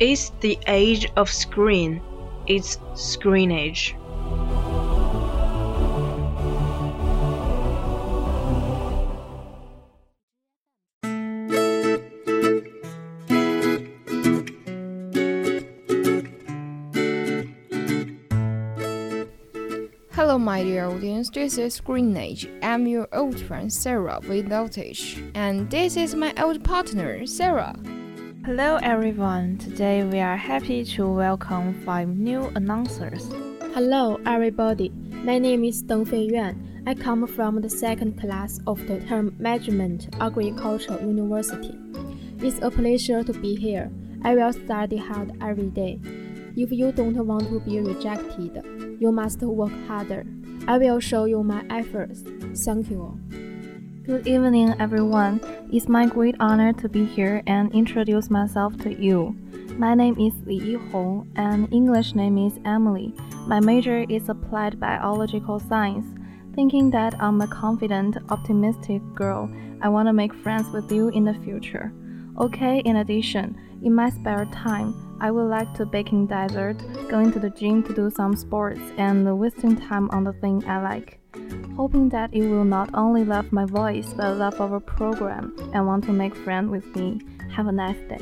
It's the age of screen. It's screen age. Hello, my dear audience. This is Screen Age. I'm your old friend Sarah without H, and this is my old partner Sarah. Hello everyone. Today we are happy to welcome five new announcers. Hello, everybody. My name is Deng Feiyuan. I come from the second class of the Term Management Agriculture University. It's a pleasure to be here. I will study hard every day. If you don't want to be rejected, you must work harder. I will show you my efforts. Thank you. Good evening everyone. It's my great honor to be here and introduce myself to you. My name is Li Yihong and English name is Emily. My major is applied biological science. Thinking that I'm a confident, optimistic girl, I want to make friends with you in the future. Okay, in addition, in my spare time, I would like to baking dessert, going to the gym to do some sports, and wasting time on the thing I like. Hoping that you will not only love my voice but love our program and want to make friends with me. Have a nice day.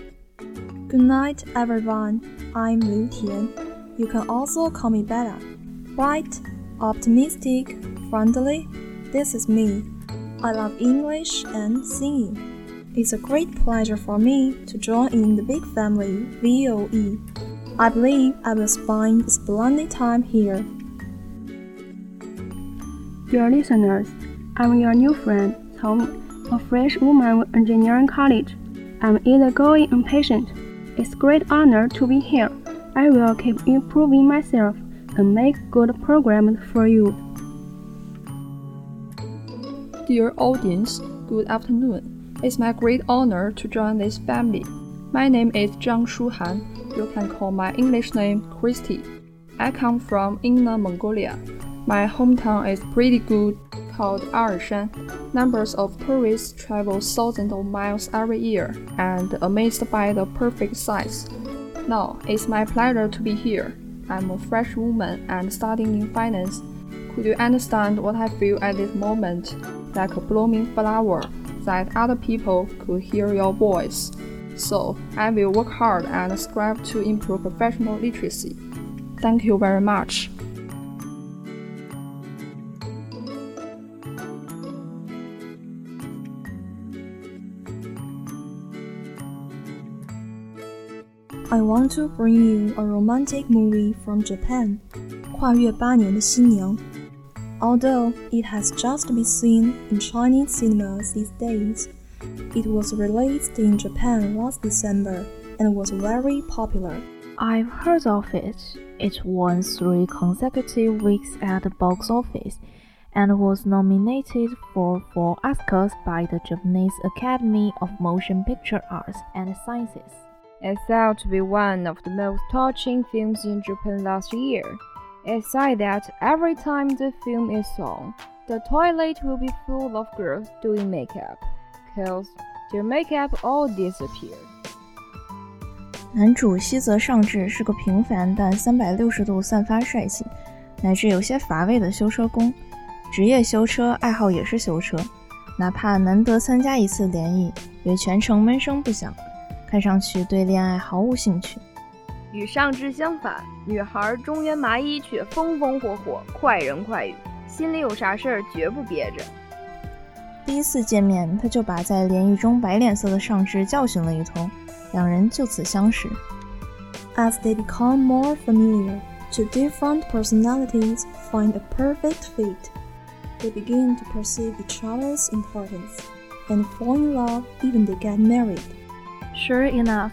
Good night, everyone. I'm Liu Tian. You can also call me Bella. Bright, optimistic, friendly. This is me. I love English and singing. It's a great pleasure for me to join in the big family VOE. I believe I will spend a splendid time here. Dear listeners, I'm your new friend, Tom, a fresh woman with engineering college. I'm easygoing and patient. It's great honor to be here. I will keep improving myself and make good programs for you. Dear audience, good afternoon. It's my great honor to join this family. My name is Zhang Shuhan. You can call my English name Christy. I come from Inner Mongolia. My hometown is pretty good, called Arshan. Numbers of tourists travel thousands of miles every year and amazed by the perfect size. Now, it's my pleasure to be here. I'm a fresh woman and studying in finance. Could you understand what I feel at this moment? Like a blooming flower, that other people could hear your voice. So, I will work hard and strive to improve professional literacy. Thank you very much. I want to bring you a romantic movie from Japan. 跨越八年的新娘。 Although it has just been seen in Chinese cinemas these days, it was released in Japan last December and was very popular. I've heard of it. It won three consecutive weeks at the box office and was nominated for four Oscars by the Japanese Academy of Motion Picture Arts and Sciences. It's thought to be one of the most touching films in Japan last year. It's said that every time the film is on, the toilet will be full of girls doing makeup, cause their makeup all disappear. 男主西泽尚志是个平凡但三百六十度散发帅气，乃至有些乏味的修车工。职业修车，爱好也是修车，哪怕难得参加一次联谊，也全程闷声不响， 看上去对恋爱毫无兴趣。与上肢相反，女孩中原麻衣却风风火火、快人快语，心里有啥事儿绝不憋着。第一次见面，他就把在联谊中摆脸色的上肢教训了一通，两人就此相识。As they become more familiar, two different personalities find a perfect fit. They begin to perceive each other's importance and fall in love even they get married. Sure enough,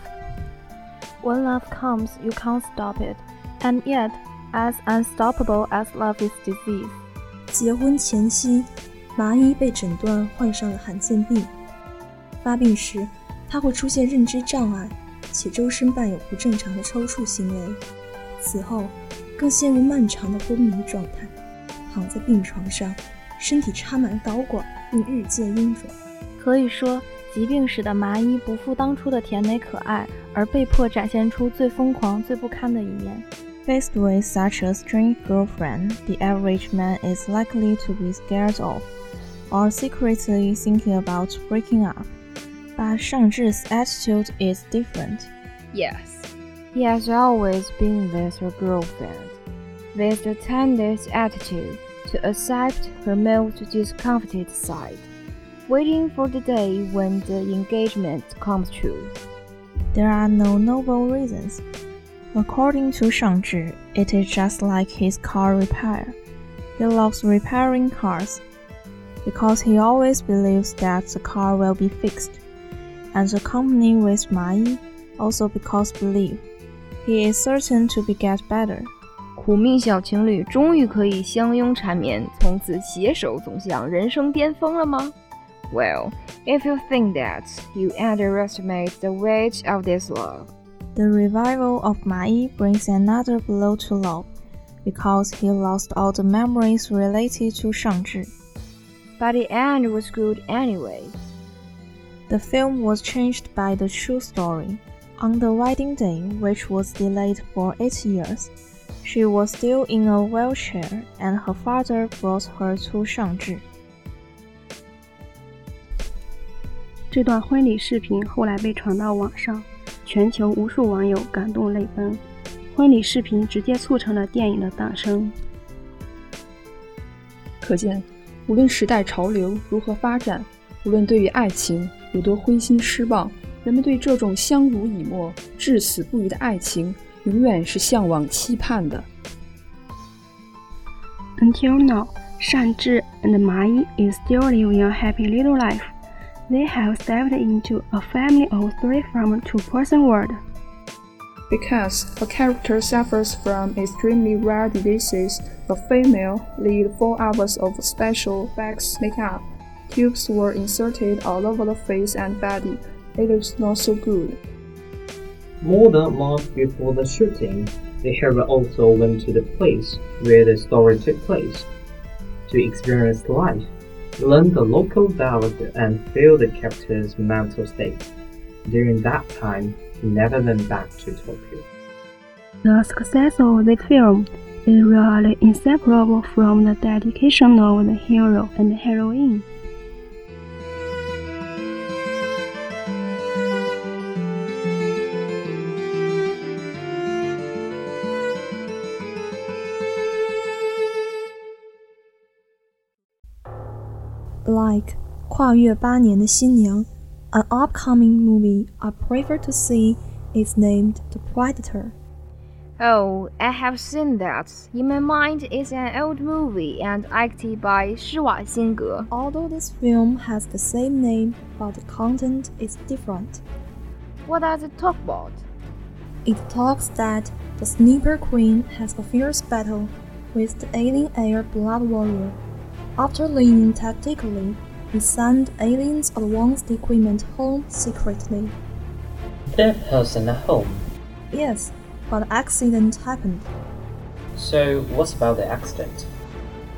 when love comes, you can't stop it, and yet, as unstoppable as love is disease. 结婚前夕，麻衣被诊断患上了罕见病。发病时，她会出现认知障碍，且周身伴有不正常的抽搐行为。此后，更陷入漫长的昏迷状态，躺在病床上，身体插满导管，并日渐臃肿。可以说，疾病使得麻衣不复当初的甜美可爱，而被迫展现出最疯狂、最不堪的一面。Faced with such a strange girlfriend, the average man is likely to be scared of, or secretly thinking about breaking up. But Shang Zhi's attitude is different. Yes, he has always been with her girlfriend, with the tenderest attitude to accept her most discomfited side, waiting for the day when the engagement comes true. There are no noble reasons. According to Shang Zhi, it is just like his car repair. He loves repairing cars because he always believes that the car will be fixed. And the company with Ma Yi also because believe he is certain to be get better. 苦命小情侣终于可以相拥缠绵，从此携手走向人生巅峰了吗 ？Well, if you think that, you underestimate the weight of this love. The revival of Mai Yi brings another blow to love, because he lost all the memories related to Shang Zhi. But the end was good anyway. The film was changed by the true story. On the wedding day, which was delayed for eight years, she was still in a wheelchair, and her father brought her to Shangzhi. 这段婚礼视频后来被传到网上，全球无数网友感动泪奔。婚礼视频直接促成了电影的诞生。可见，无论时代潮流如何发展，无论对于爱情有多灰心失望，人们对这种相濡以沫、至死不渝的爱情，永远是向往、期盼的。Until now, Shang Zhi and Ma Yi is still living a happy little life. They have stepped into a family of three from a two-person world. Because a character suffers from extremely rare diseases, the female lead four hours of special wax makeup. Tubes were inserted all over the face and body. It looks not so good. More than a month before the shooting, the hero also went to the place where the story took place to experience life learn the local dialect and feel the character's mental state. During that time, he never went back to Tokyo. The success of this film is really inseparable from the dedication of the hero and heroine. like Kwa Yue Xin an upcoming movie I prefer to see is named The Predator. Oh, I have seen that. In my mind, it's an old movie and acted by Shiwa Xinge. Although this film has the same name, but the content is different. What does it talk about? It talks that the Sniper Queen has a fierce battle with the alien air Blood Warrior after learning tactically, he sent aliens advanced equipment home secretly. Their person at home. Yes, but accident happened. So, what about the accident?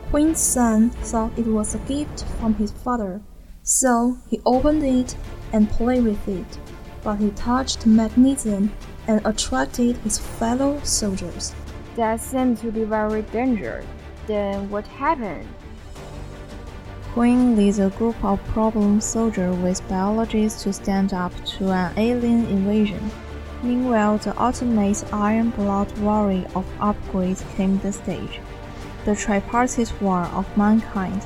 Queen's son thought it was a gift from his father, so he opened it and played with it. But he touched magnesium and attracted his fellow soldiers. That seemed to be very dangerous. Then what happened? Queen leads a group of problem soldiers with biologists to stand up to an alien invasion. Meanwhile, the ultimate Iron Blood warrior of upgrades came the stage. The tripartite war of mankind.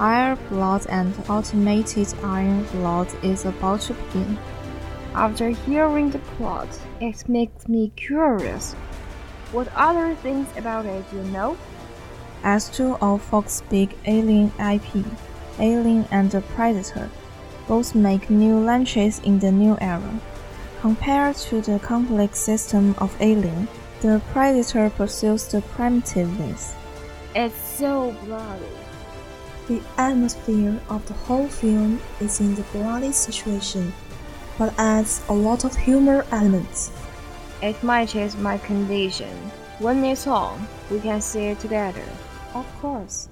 Iron Blood and Ultimated Iron Blood is about to begin. After hearing the plot, it makes me curious. What other things about it you know? As to our Fox big Alien IP, Alien and the Predator, both make new launches in the new era. Compared to the complex system of Alien, the Predator pursues the primitiveness. It's so bloody. The atmosphere of the whole film is in the bloody situation, but adds a lot of humor elements. It matches my condition. When it's on, we can see it together. Of course.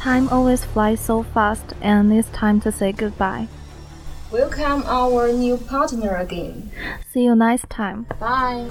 Time always flies so fast, and it's time to say goodbye. Welcome our new partner again. See you next time. Bye.